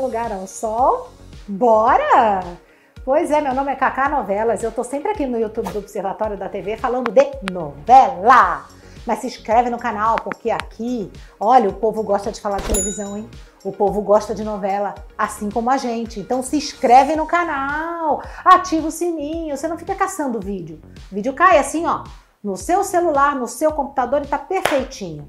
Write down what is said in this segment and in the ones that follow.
lugar ao sol? Bora! Pois é, meu nome é Cacá Novelas. Eu tô sempre aqui no YouTube do Observatório da TV falando de novela. Mas se inscreve no canal, porque aqui, olha, o povo gosta de falar de televisão, hein? O povo gosta de novela, assim como a gente. Então se inscreve no canal, ativa o sininho, você não fica caçando vídeo. O vídeo cai assim, ó, no seu celular, no seu computador e tá perfeitinho.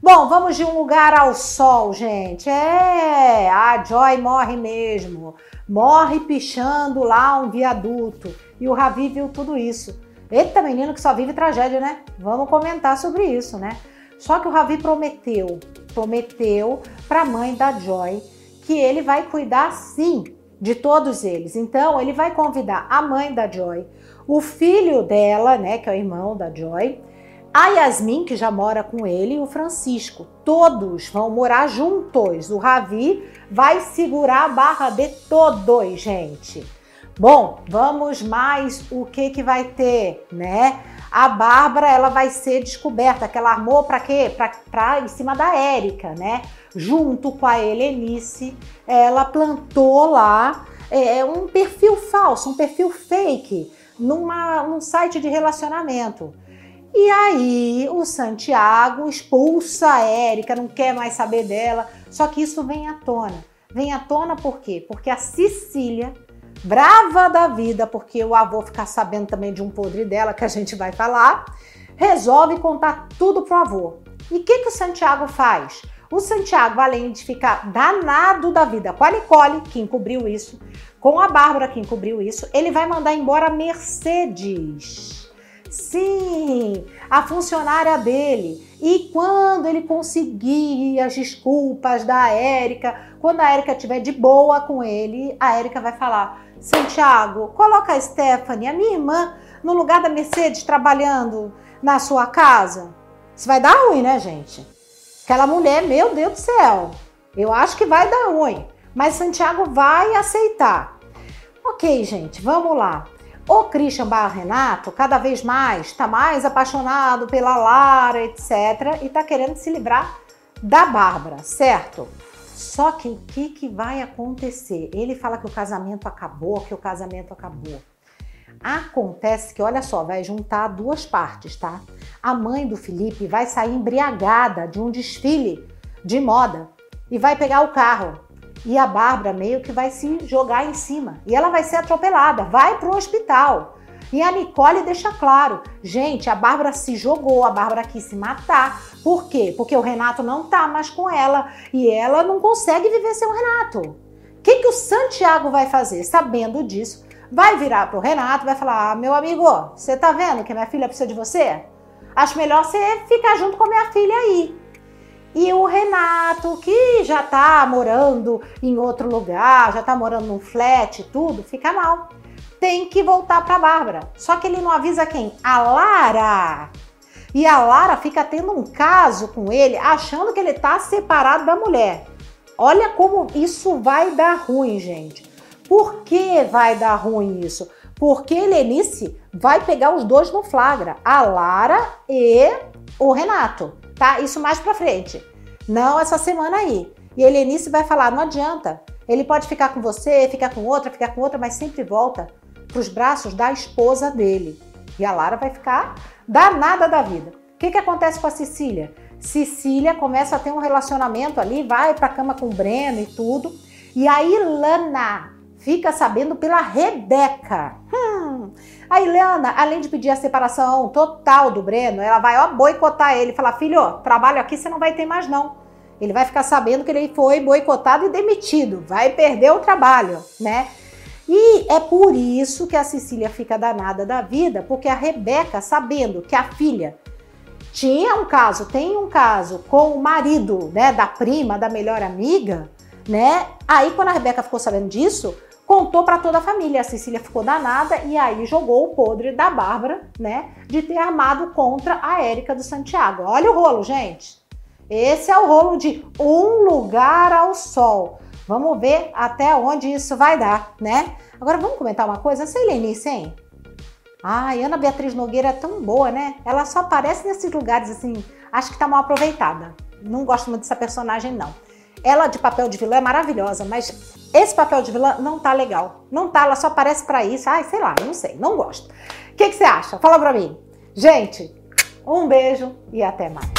Bom, vamos de um lugar ao sol, gente. É, a Joy morre mesmo. Morre pichando lá um viaduto. E o Ravi viu tudo isso. Eita, menino que só vive tragédia, né? Vamos comentar sobre isso, né? Só que o Ravi prometeu, prometeu para a mãe da Joy que ele vai cuidar sim de todos eles. Então, ele vai convidar a mãe da Joy, o filho dela, né, que é o irmão da Joy, a Yasmin, que já mora com ele, e o Francisco. Todos vão morar juntos. O Ravi vai segurar a barra de todos, gente. Bom, vamos mais o que que vai ter, né? A Bárbara, ela vai ser descoberta, que ela armou para quê? Para em cima da Érica, né? Junto com a Helenice, ela plantou lá é, um perfil falso, um perfil fake, numa, num site de relacionamento. E aí o Santiago expulsa a Érica, não quer mais saber dela. Só que isso vem à tona. Vem à tona por quê? Porque a Cecília brava da vida, porque o avô ficar sabendo também de um podre dela, que a gente vai falar, resolve contar tudo pro avô. E o que, que o Santiago faz? O Santiago, além de ficar danado da vida com a Nicole, que encobriu isso, com a Bárbara, que encobriu isso, ele vai mandar embora a Mercedes. Sim, a funcionária dele. E quando ele conseguir as desculpas da Érica, quando a Érica estiver de boa com ele, a Érica vai falar: Santiago, coloca a Stephanie, a minha irmã, no lugar da Mercedes trabalhando na sua casa. Isso vai dar ruim, né, gente? Aquela mulher, meu Deus do céu, eu acho que vai dar ruim. Mas Santiago vai aceitar. Ok, gente, vamos lá. O Christian Barra Renato, cada vez mais, está mais apaixonado pela Lara, etc. E está querendo se livrar da Bárbara, certo? Só que o que, que vai acontecer? Ele fala que o casamento acabou, que o casamento acabou. Acontece que, olha só, vai juntar duas partes, tá? A mãe do Felipe vai sair embriagada de um desfile de moda e vai pegar o carro. E a Bárbara meio que vai se jogar em cima. E ela vai ser atropelada, vai para o hospital. E a Nicole deixa claro: gente, a Bárbara se jogou, a Bárbara quis se matar. Por quê? Porque o Renato não tá mais com ela e ela não consegue viver sem o Renato. O que, que o Santiago vai fazer? Sabendo disso, vai virar pro Renato, vai falar: ah, meu amigo, você tá vendo que minha filha precisa de você? Acho melhor você ficar junto com a minha filha aí. E o Renato, que já tá morando em outro lugar, já tá morando num flat, tudo, fica mal tem que voltar para Bárbara. Só que ele não avisa quem? A Lara. E a Lara fica tendo um caso com ele, achando que ele tá separado da mulher. Olha como isso vai dar ruim, gente. Por que vai dar ruim isso? Porque Helenice vai pegar os dois no flagra, a Lara e o Renato, tá? Isso mais pra frente. Não essa semana aí. E Helenice vai falar: não adianta. Ele pode ficar com você, ficar com outra, ficar com outra, mas sempre volta para os braços da esposa dele. E a Lara vai ficar danada da vida. O que, que acontece com a Cecília? Cecília começa a ter um relacionamento ali, vai para a cama com o Breno e tudo. E a Ilana fica sabendo pela Rebeca. Hum. A Ilana, além de pedir a separação total do Breno, ela vai ó, boicotar ele, falar: filho, trabalho aqui você não vai ter mais não. Ele vai ficar sabendo que ele foi boicotado e demitido, vai perder o trabalho, né? E é por isso que a Cecília fica danada da vida, porque a Rebeca, sabendo que a filha tinha um caso, tem um caso com o marido, né, da prima, da melhor amiga, né? Aí quando a Rebeca ficou sabendo disso, contou para toda a família. A Cecília ficou danada e aí jogou o podre da Bárbara, né, de ter armado contra a Érica do Santiago. Olha o rolo, gente. Esse é o rolo de um lugar ao sol. Vamos ver até onde isso vai dar, né? Agora vamos comentar uma coisa. Essa Helenice, hein? Ai, Ana Beatriz Nogueira é tão boa, né? Ela só aparece nesses lugares assim. Acho que tá mal aproveitada. Não gosto muito dessa personagem, não. Ela de papel de vilã é maravilhosa, mas esse papel de vilã não tá legal. Não tá, ela só aparece para isso. Ai, sei lá, não sei, não gosto. O que, que você acha? Fala pra mim. Gente, um beijo e até mais.